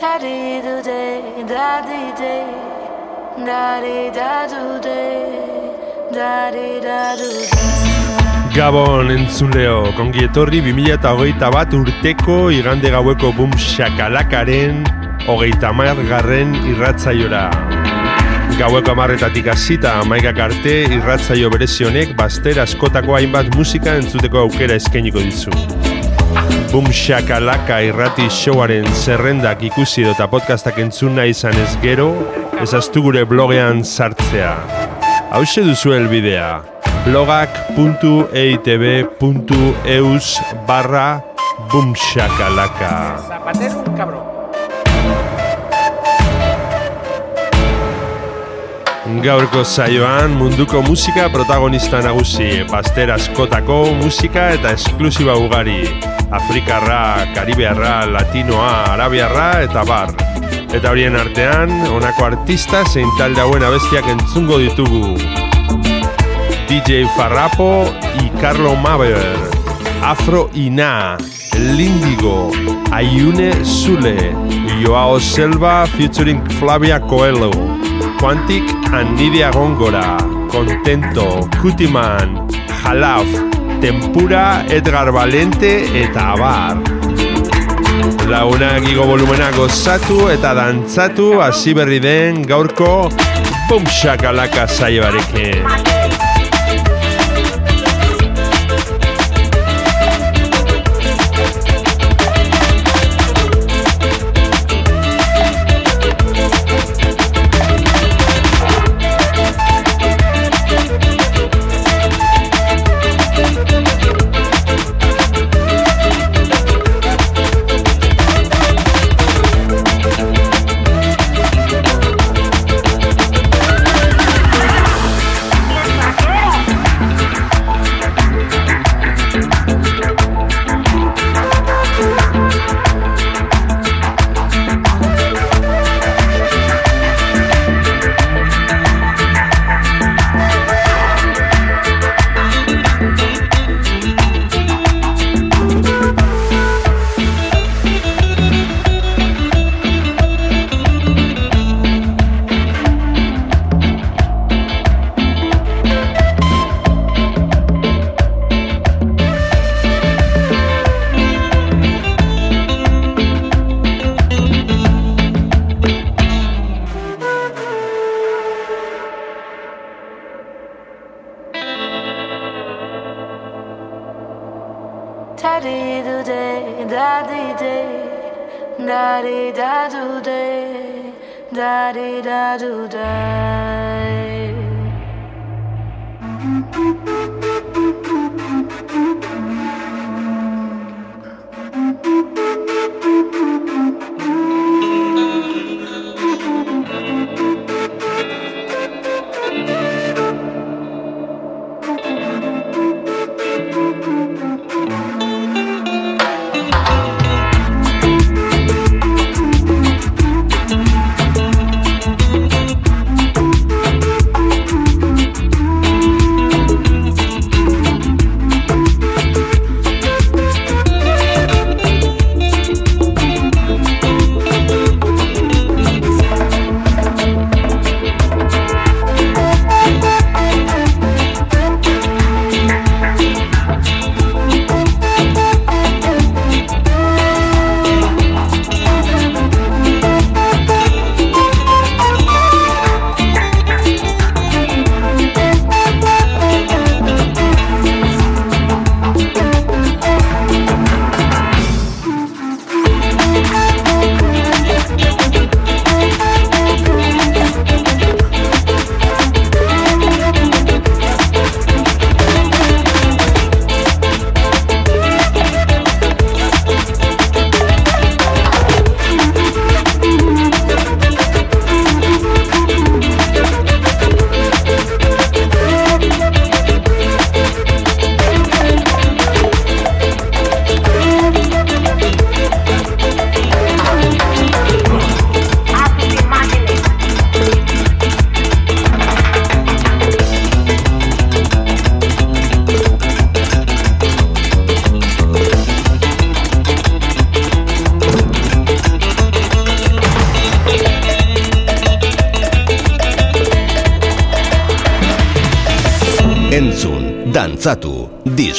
Daddy do day, daddy day, daddy da do day, daddy da do day. Gabon entzuleo, kongi etorri 2008 bat urteko igande gaueko bum shakalakaren hogeita garren irratzaiora. Gaueko amarretatik hasita amaikak arte irratzaio berezionek baster askotako hainbat musika entzuteko aukera eskainiko dizu. Bum shakalaka irrati showaren zerrendak ikusi eta podcastak entzun nahi izan ez gero, ezaztu gure blogean sartzea. Hau duzu helbidea blogak.eitb.eus barra bumshakalaka. Zapatero cabrón. Gaurko zaioan munduko musika protagonista nagusi, baster askotako musika eta esklusiba ugari. Afrikarra, Karibearra, Latinoa, Arabiarra eta bar. Eta horien artean, honako artista zein talde hauen abestiak entzungo ditugu. DJ Farrapo y Carlo Maber, Afro Ina, Lindigo, Ayune Sule, Joao Selva featuring Flavia Coelho, Quantic and Nidia Góngora, Contento, Cutiman, Jalaf, Tempura, Edgar Valente eta Abar. Launak igo volumena gozatu eta dantzatu hasi berri den gaurko Bumshakalaka saioarekin. Day, daddy da do day, daddy da do day.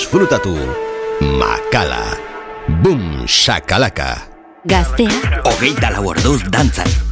Disfrutatu, makala, bum, shakalaka. Gaztea, Hogeita lau orduz dantzan.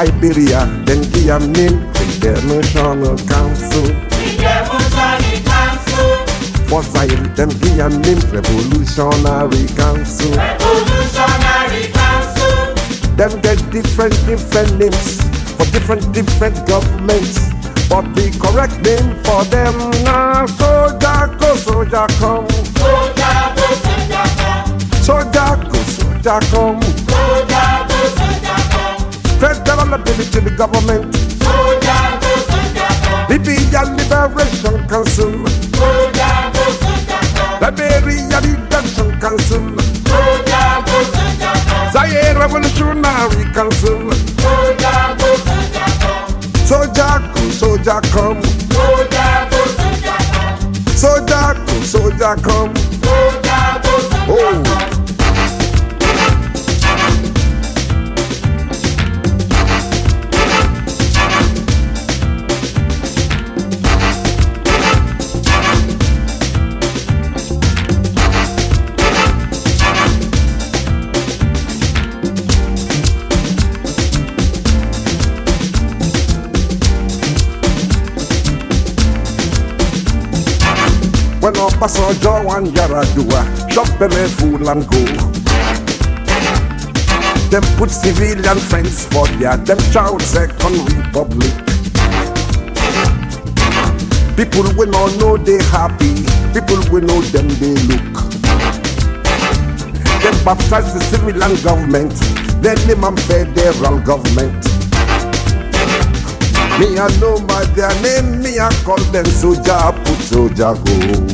For Liberia, then give name International Council. For Zaire, them give name Revolutionary Council. Them get different, different names for different, different governments. But the correct name for them now, soldier go, soldier come. Soldier go, soldier come. Federal military government. Libyan Liberation Council. Liberia Redemption Council. Zaire Revolutionary Council. Soldier go, soldier come. Soldier go, soldier come. Oh. And Yaradua, shop belly food and go. Them put civilian friends for their them child second republic. People we no know they happy, people we know them they look. Them baptize the civilian government, then name and federal government. Me I know my their name, me I call them soldier, put go.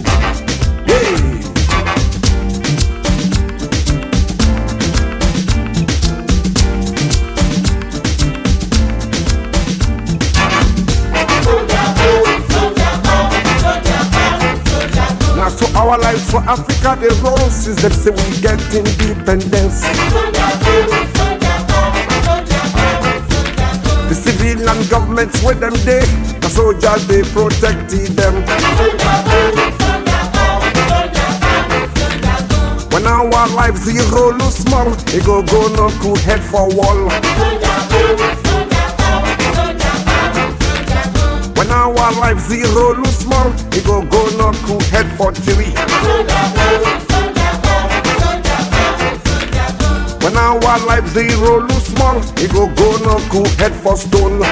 Our lives for Africa they roll since them say we get independence. The civilian government governments with them day. The soldiers they protected them. When our life zero lose small, they go go no cool head for wall. When our life zero lose small, they go go no cool head for three. When our life zero lose small, they go go no cool head for stone.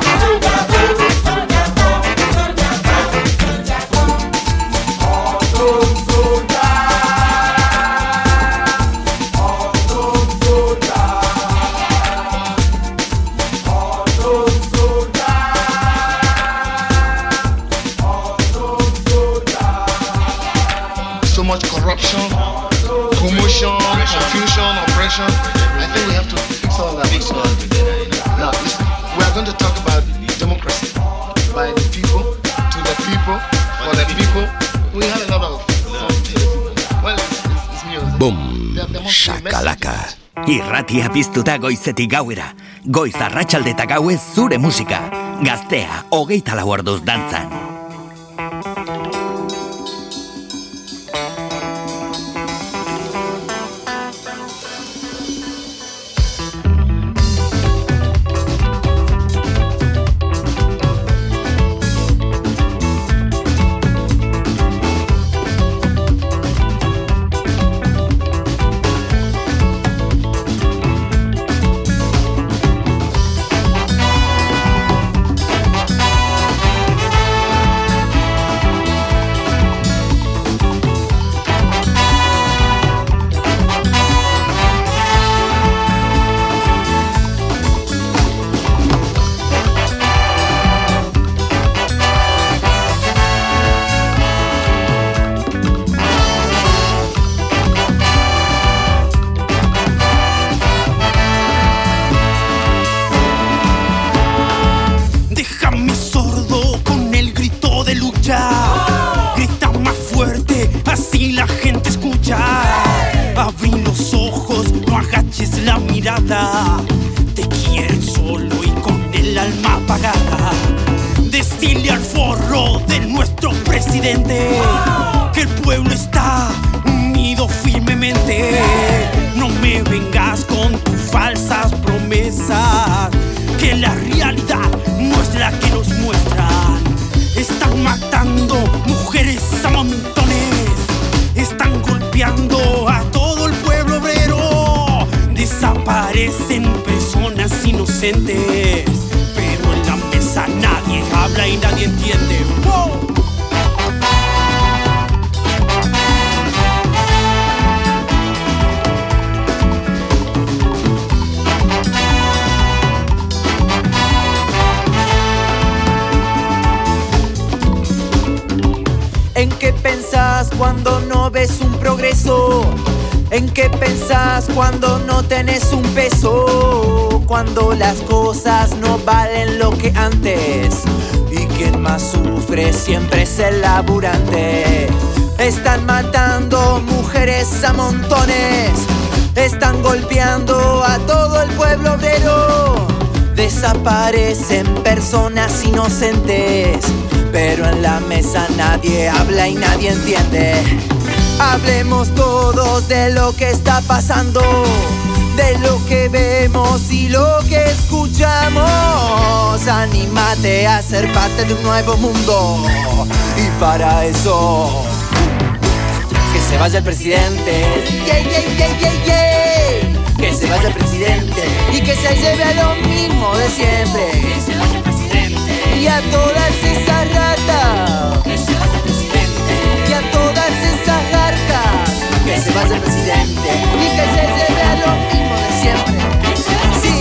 Irratia piztuta goizetik gauera. Goiz arratsalde eta gauez zure musika. Gaztea, hogeita lau orduz dantzan. Personas inocentes. Pero en la mesa nadie habla y nadie entiende. Hablemos todos de lo que está pasando, de lo que vemos y lo que escuchamos. Anímate a ser parte de un nuevo mundo. Y para eso, que se vaya el presidente. Yeah, yeah, yeah. Que se vaya el presidente y que se lleve a lo mismo de siempre. Y a todas esas ratas. Que se vaya el presidente. Y a todas esas garcas. Que se vaya el presidente y que se lleve a lo mismo de siempre. Sí.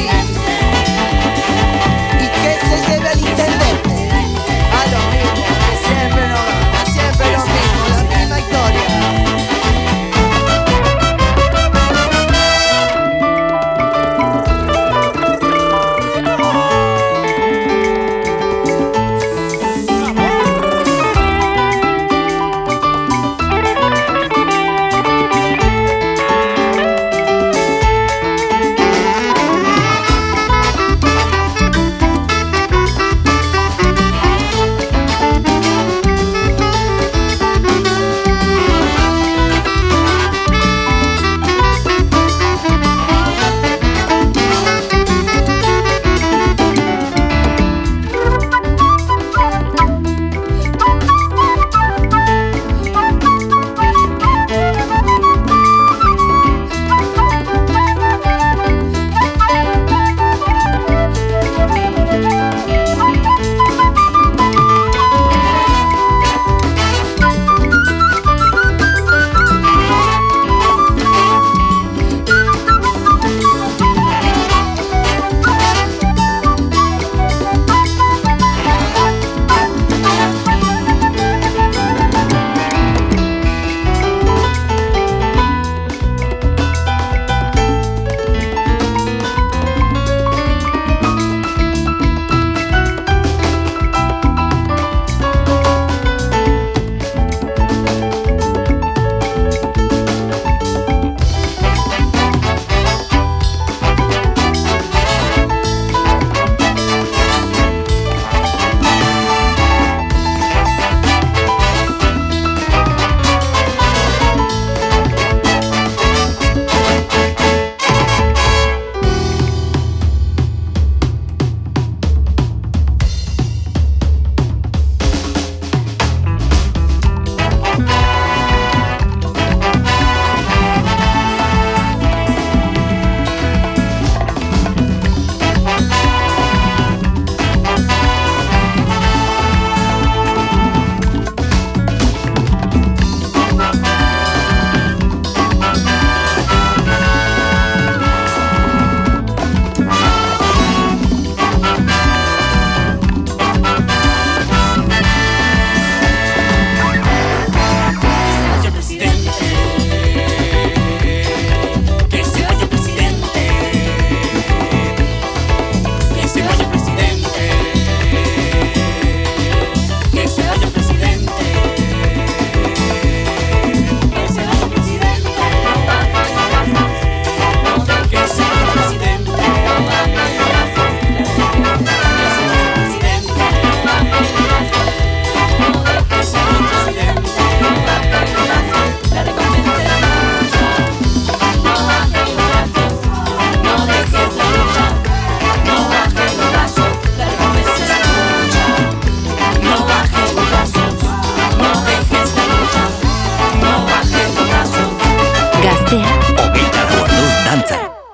Y que se lleve al intendente.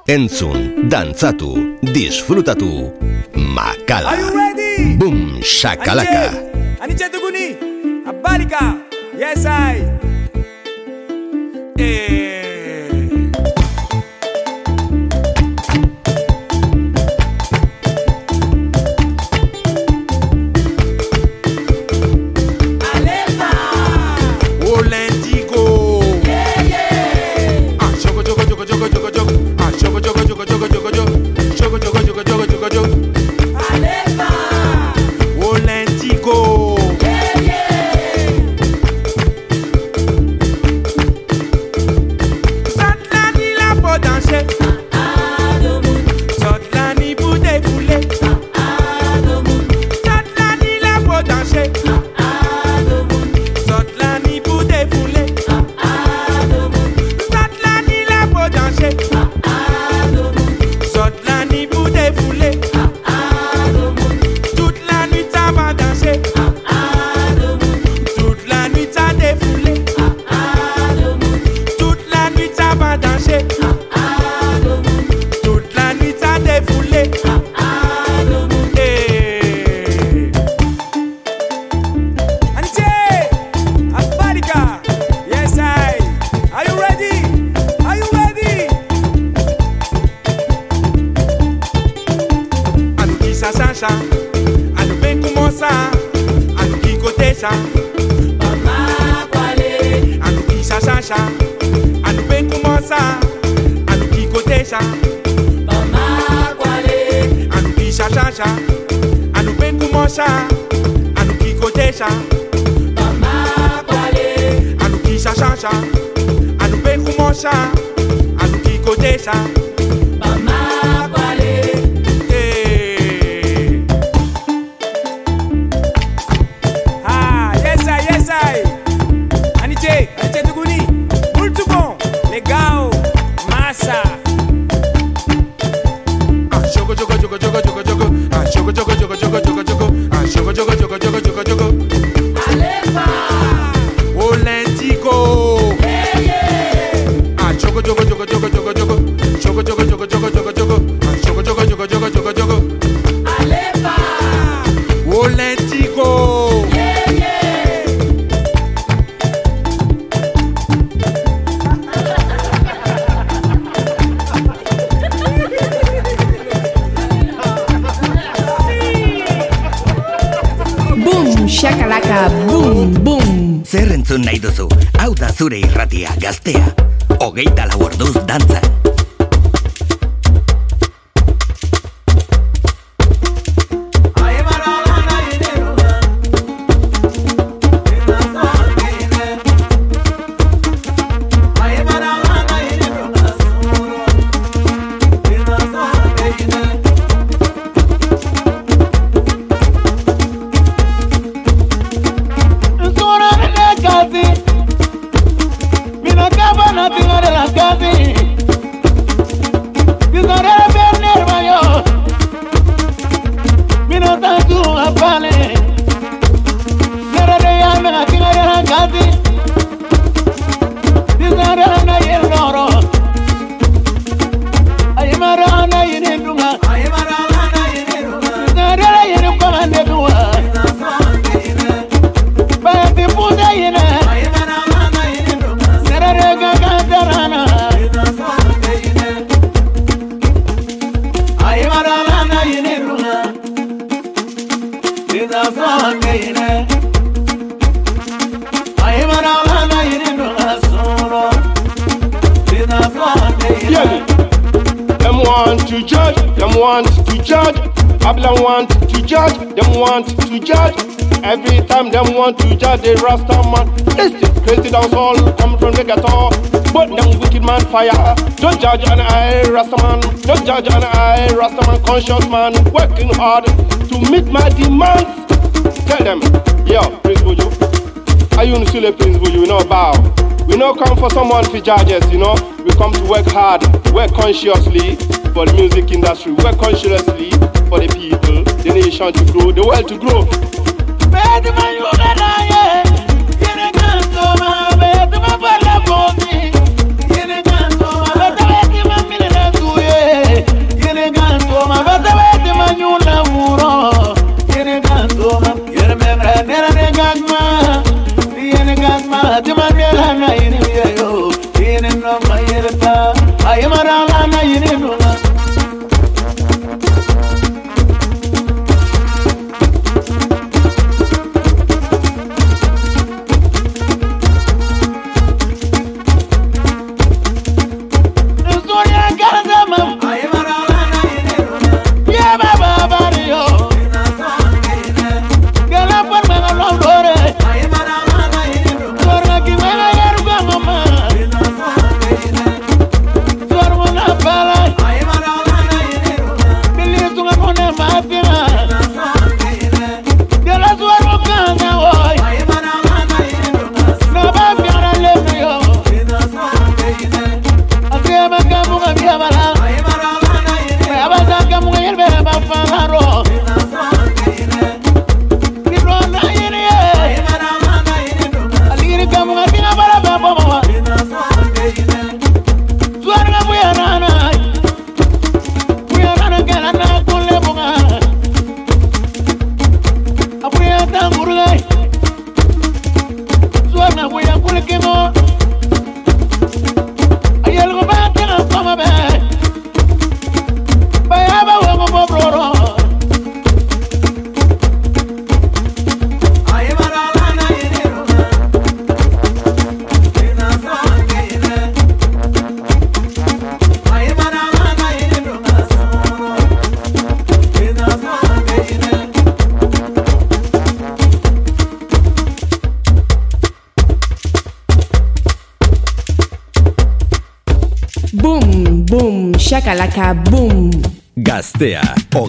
entzun, dantzatu, disfrutatu, makala. Are you ready? Boom, shakalaka. Aniche, aniche duguni, abalika, yes I. kashasha alupe kumosa alukikotesha mama kwale alukishashasha alupe kumosa alukikotesha mama kwale alukishashasha alupe kumosha alukikotesha mama kwale alukishashasha alupe kumosha alukikotesha the Rasta man. This is crazy dance all come from the ghetto. But them wicked man fire. Don't judge an I, Rasta man. Don't judge an I, Rasta man. Conscious man, working hard to meet my demands. Tell them, yo, Prince Buju. Are you in Sule Prince Buju? know bow. We no come for someone for judges, you know. We come to work hard, work consciously for the music industry, work consciously for the people, the nation to grow, the world to grow. Ay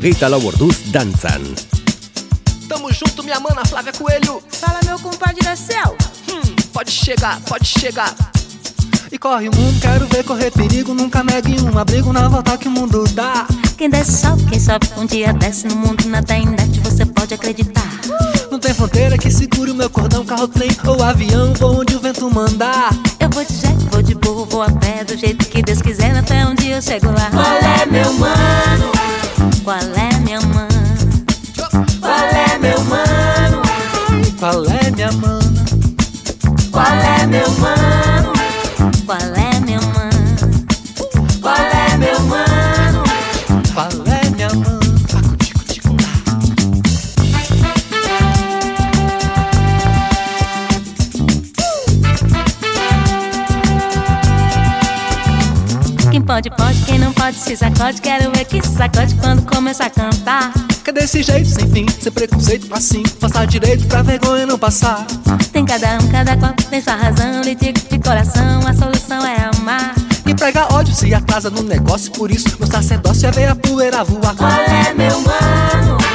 hogeita lau orduz dantzan. Tamo junto, minha mana Flávia Coelho. Fala, meu compadre da céu. Hum, pode chegar, pode chegar. E corre o mundo, quero ver correr perigo. Nunca negue um abrigo na volta que o mundo dá. Quem desce sobe, quem sobe um dia desce no mundo nada indete, você pode acreditar. Não tem fronteira que segure o meu cordão, carro, trem ou avião, vou onde o vento mandar. Eu vou de jet, vou de burro, vou a pé, do jeito que Deus quiser, até um dia eu chego lá. Qual é, meu mano? Qual é, minha mãe? Qual é, meu mano? Qual é, minha mana? Qual é, meu mano? Qual é, minha mãe? Qual é, meu mano? Qual é, minha mana? Quem pode, pode, quem não se sacode. Quero ver que se sacode quando começa a cantar. Que desse jeito, sem fim, sem preconceito, assim. Passar direito pra vergonha não passar. Tem cada um, cada qual tem sua razão. Lhe digo de coração, a solução é amar. E prega ódio se atrasa no negócio, por isso meu sacerdócio é ver a poeira voar. Qual é, meu mano?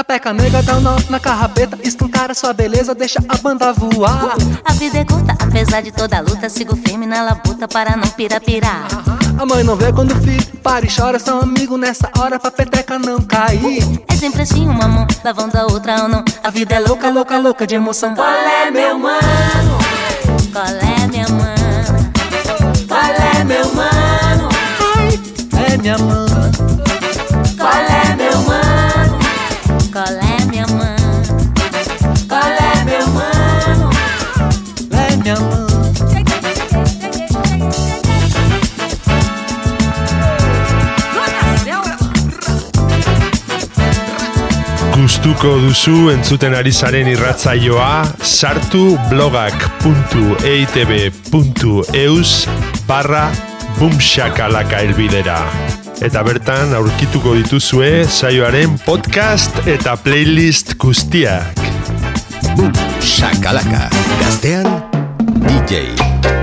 Sapeca nega, dá um nó na carrapeta, escancara sua beleza, deixa a banda voar. A vida é curta, apesar de toda a luta, sigo firme na labuta para não pirapirar. A mãe não vê quando o filho para e chora, são amigos nessa hora pra peteca não cair. É sempre assim, uma mão lavando a outra ou não. A vida é louca, louca, louca de emoção. Qual é, meu mano? Qual é, minha mãe? Qual é, meu mano? É, minha mãe. Gustuko duzu entzuten ari zaren irratzaioa sartu blogak.eitb.eus barra bumshakalaka elbidera. Eta bertan aurkituko dituzue saioaren podcast eta playlist guztiak. Bum, shakalaka. Gaztean, DJ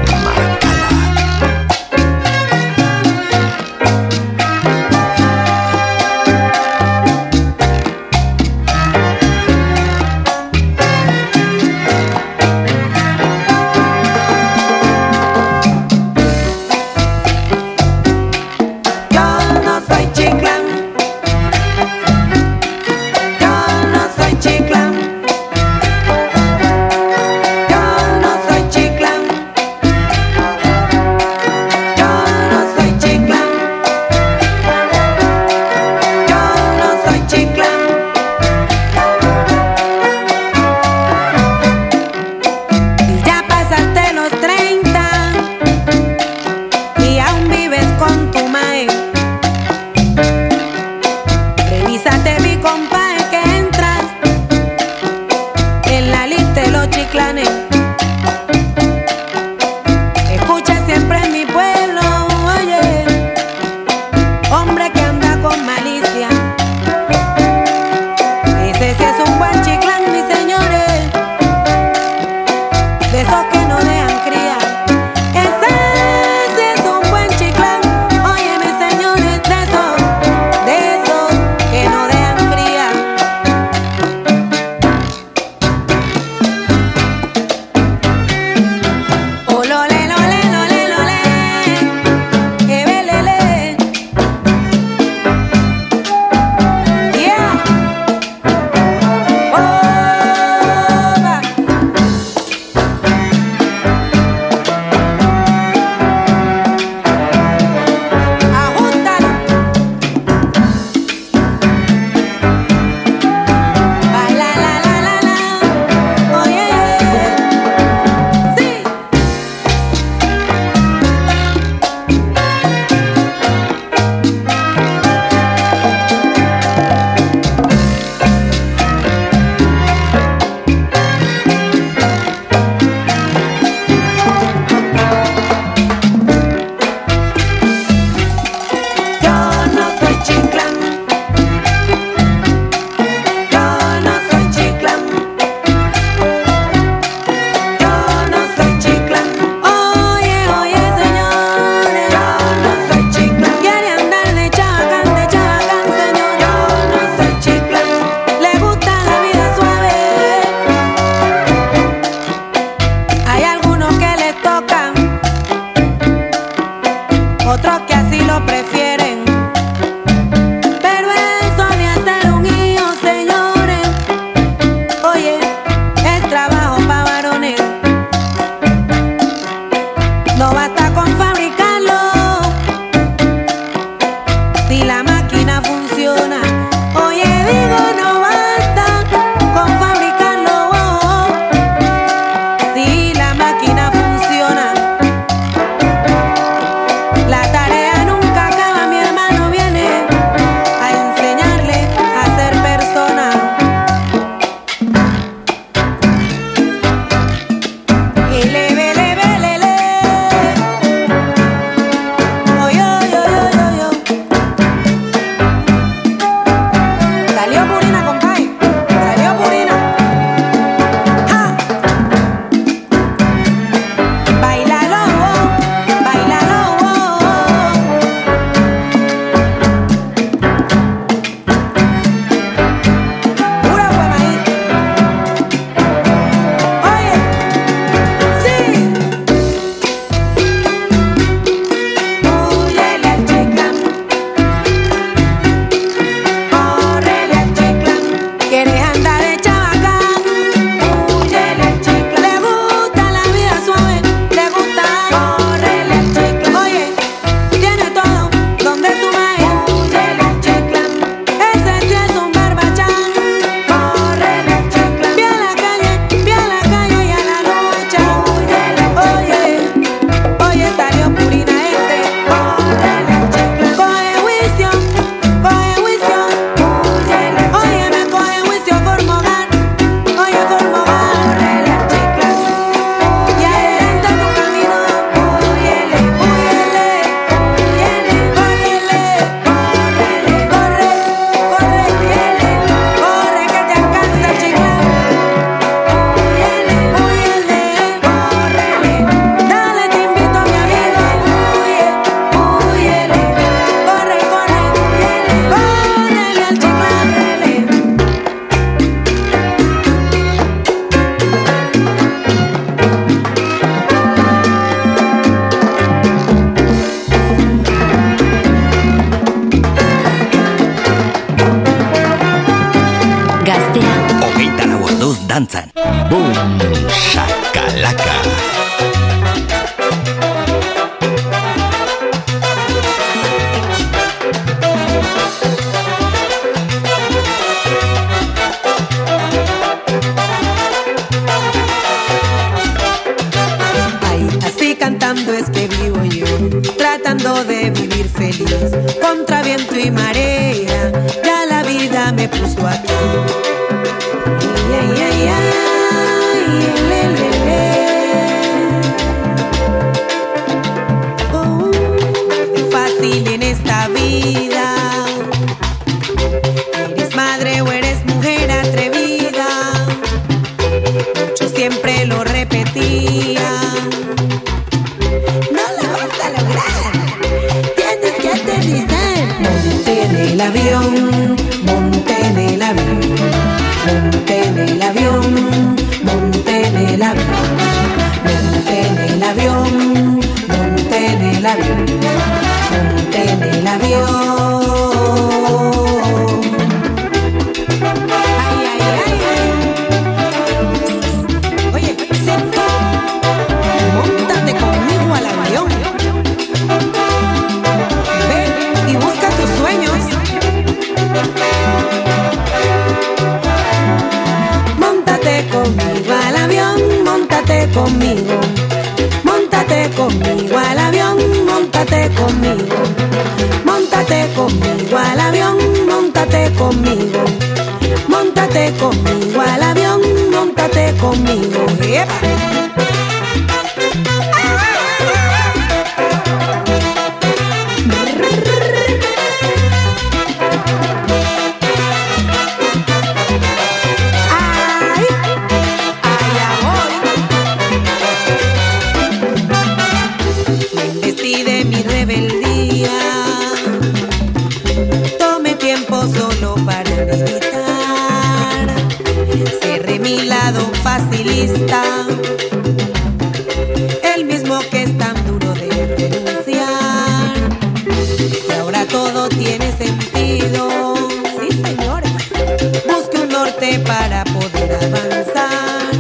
para poder avanzar.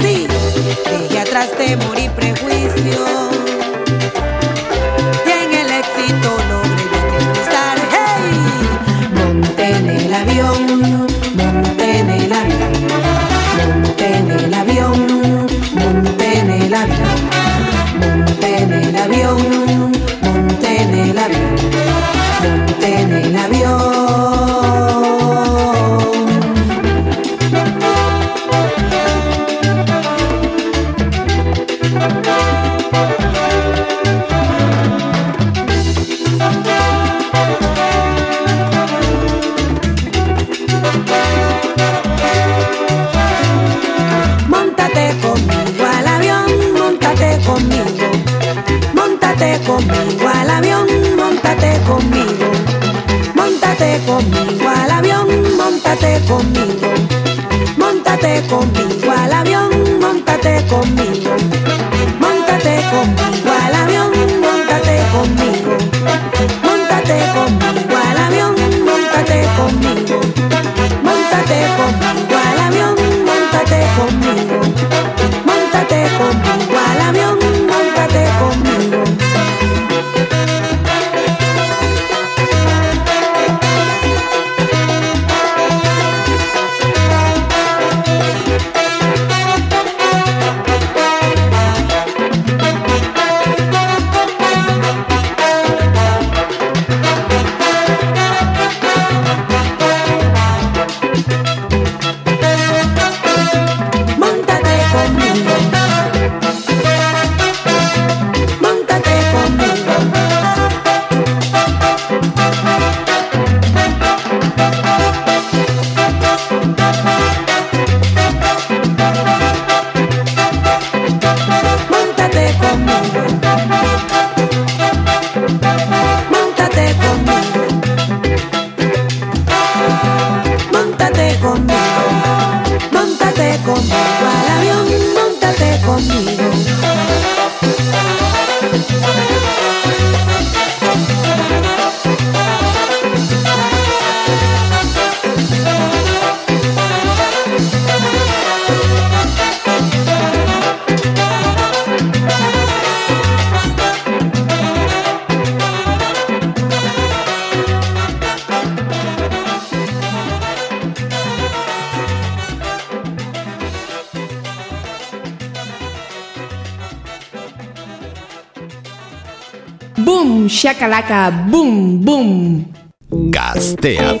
Sí, dejé atrás temor y prejuicio. Chakalaka, boom, boom. Gaztea.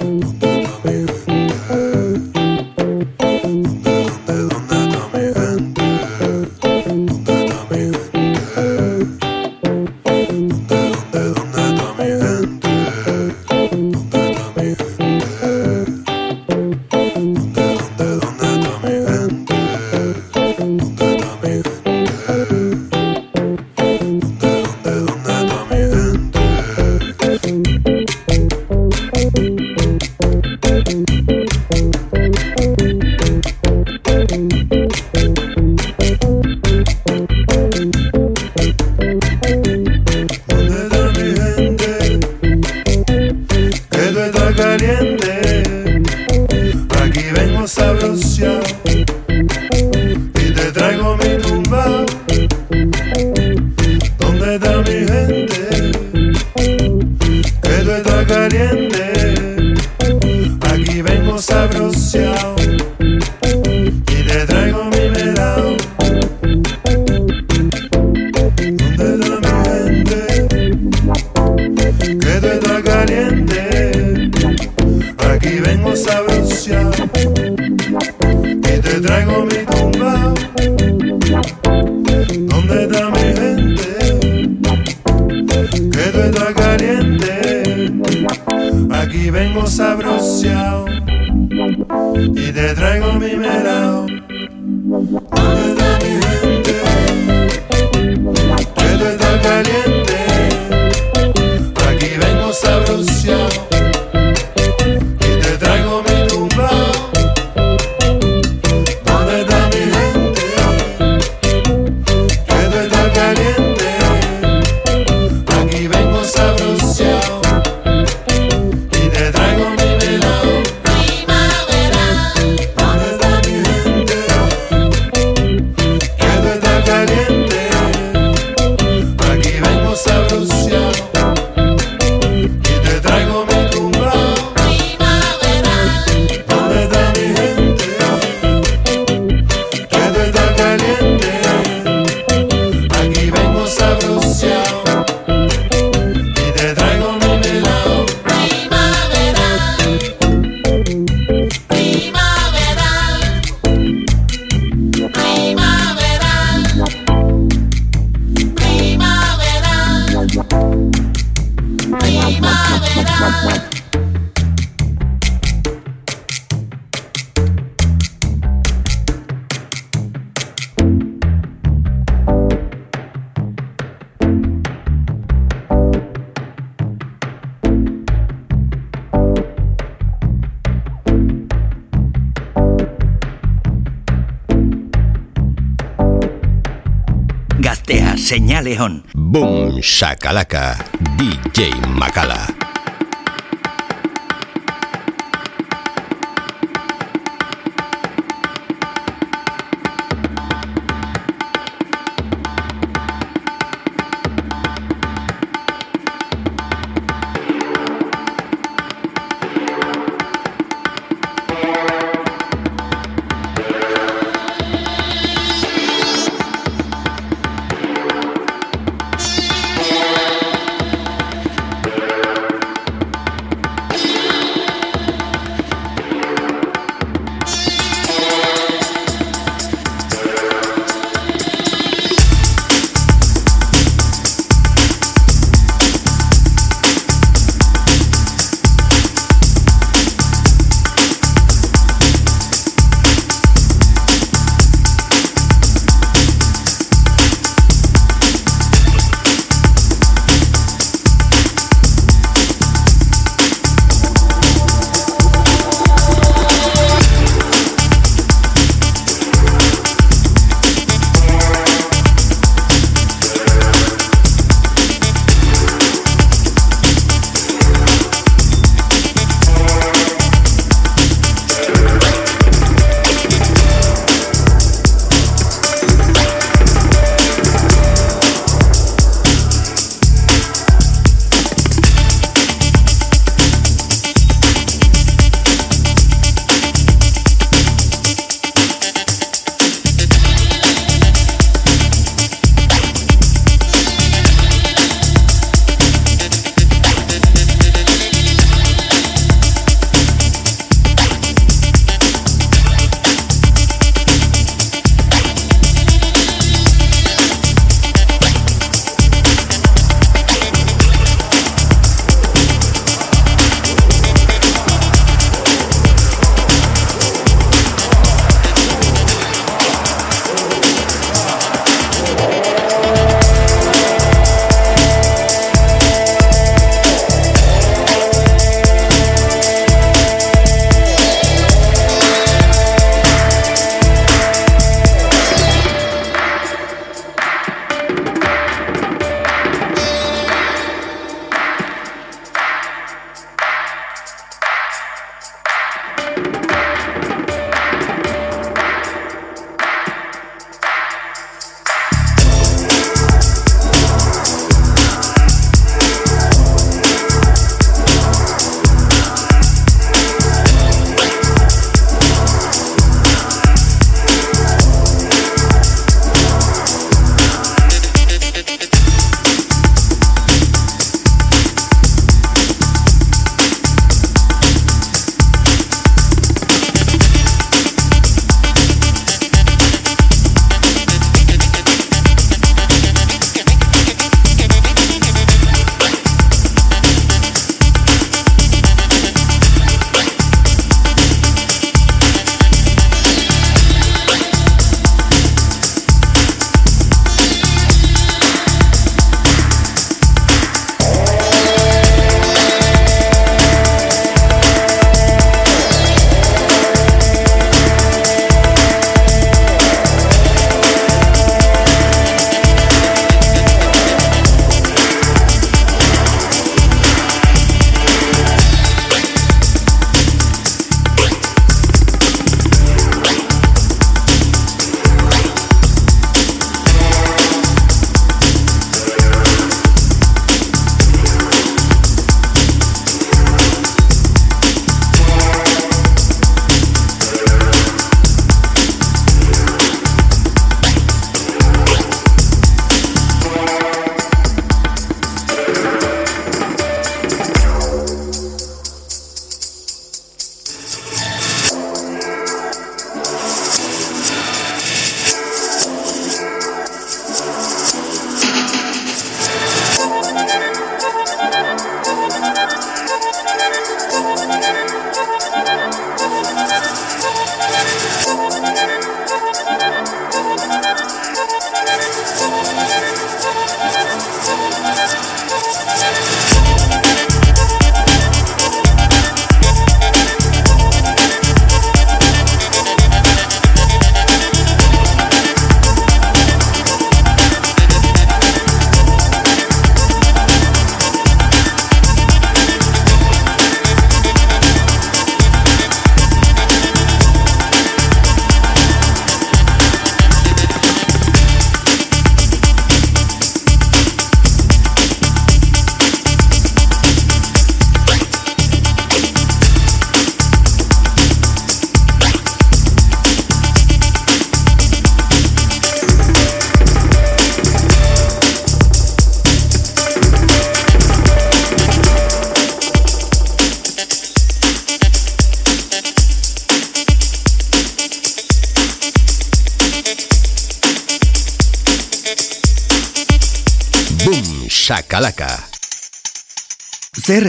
Saint-Lucien. Señale On. Boom, Shakalaka, DJ Makala.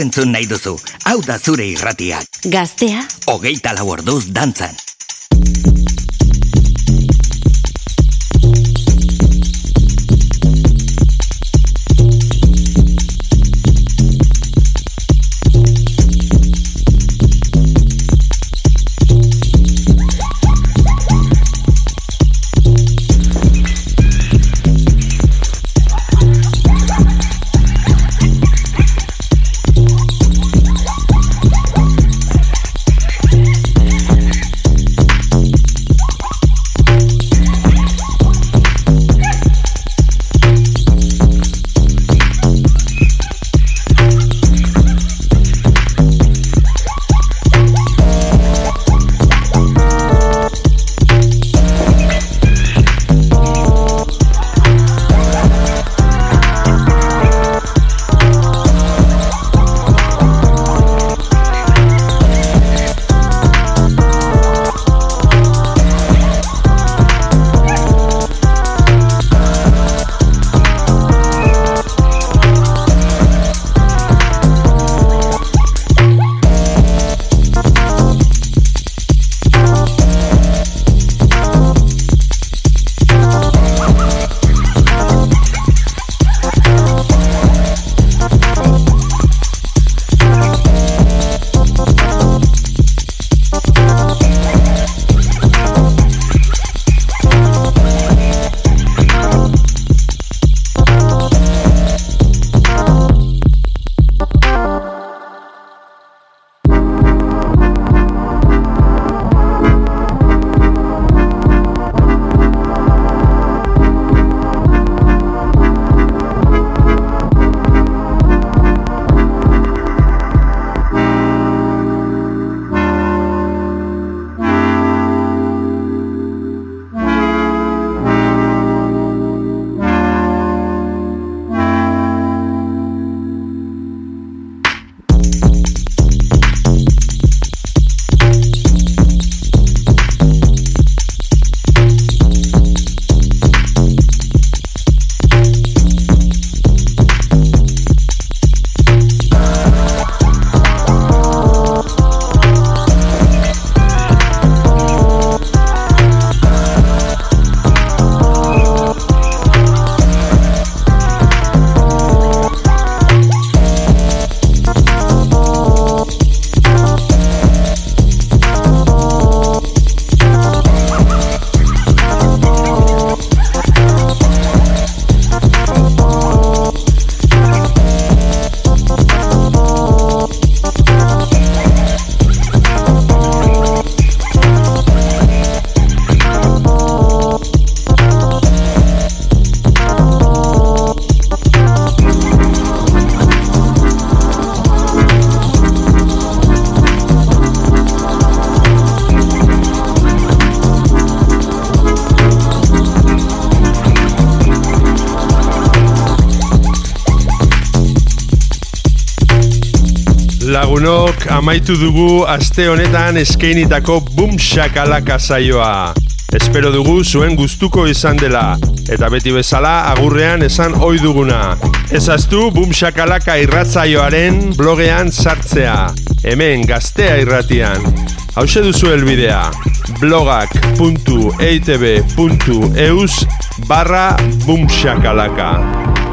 Entzun nahi duzu, hau da zure irratiak. Gaztea, Hogeita lau orduz dantzan. Amaitu dugu aste honetan eskeinitako bum shakalaka saioa. Espero dugu zuen gustuko izan dela. Eta beti bezala agurrean esan ohi duguna. Ezaztu bum shakalaka irratzaioaren blogean sartzea. Hemen gaztea irratian. Hauxe duzu helbidea. blogak.eitb.eus barra bum shakalaka.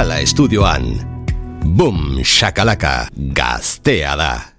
Makala estudioan. Boom, shakalaka, gaztea da.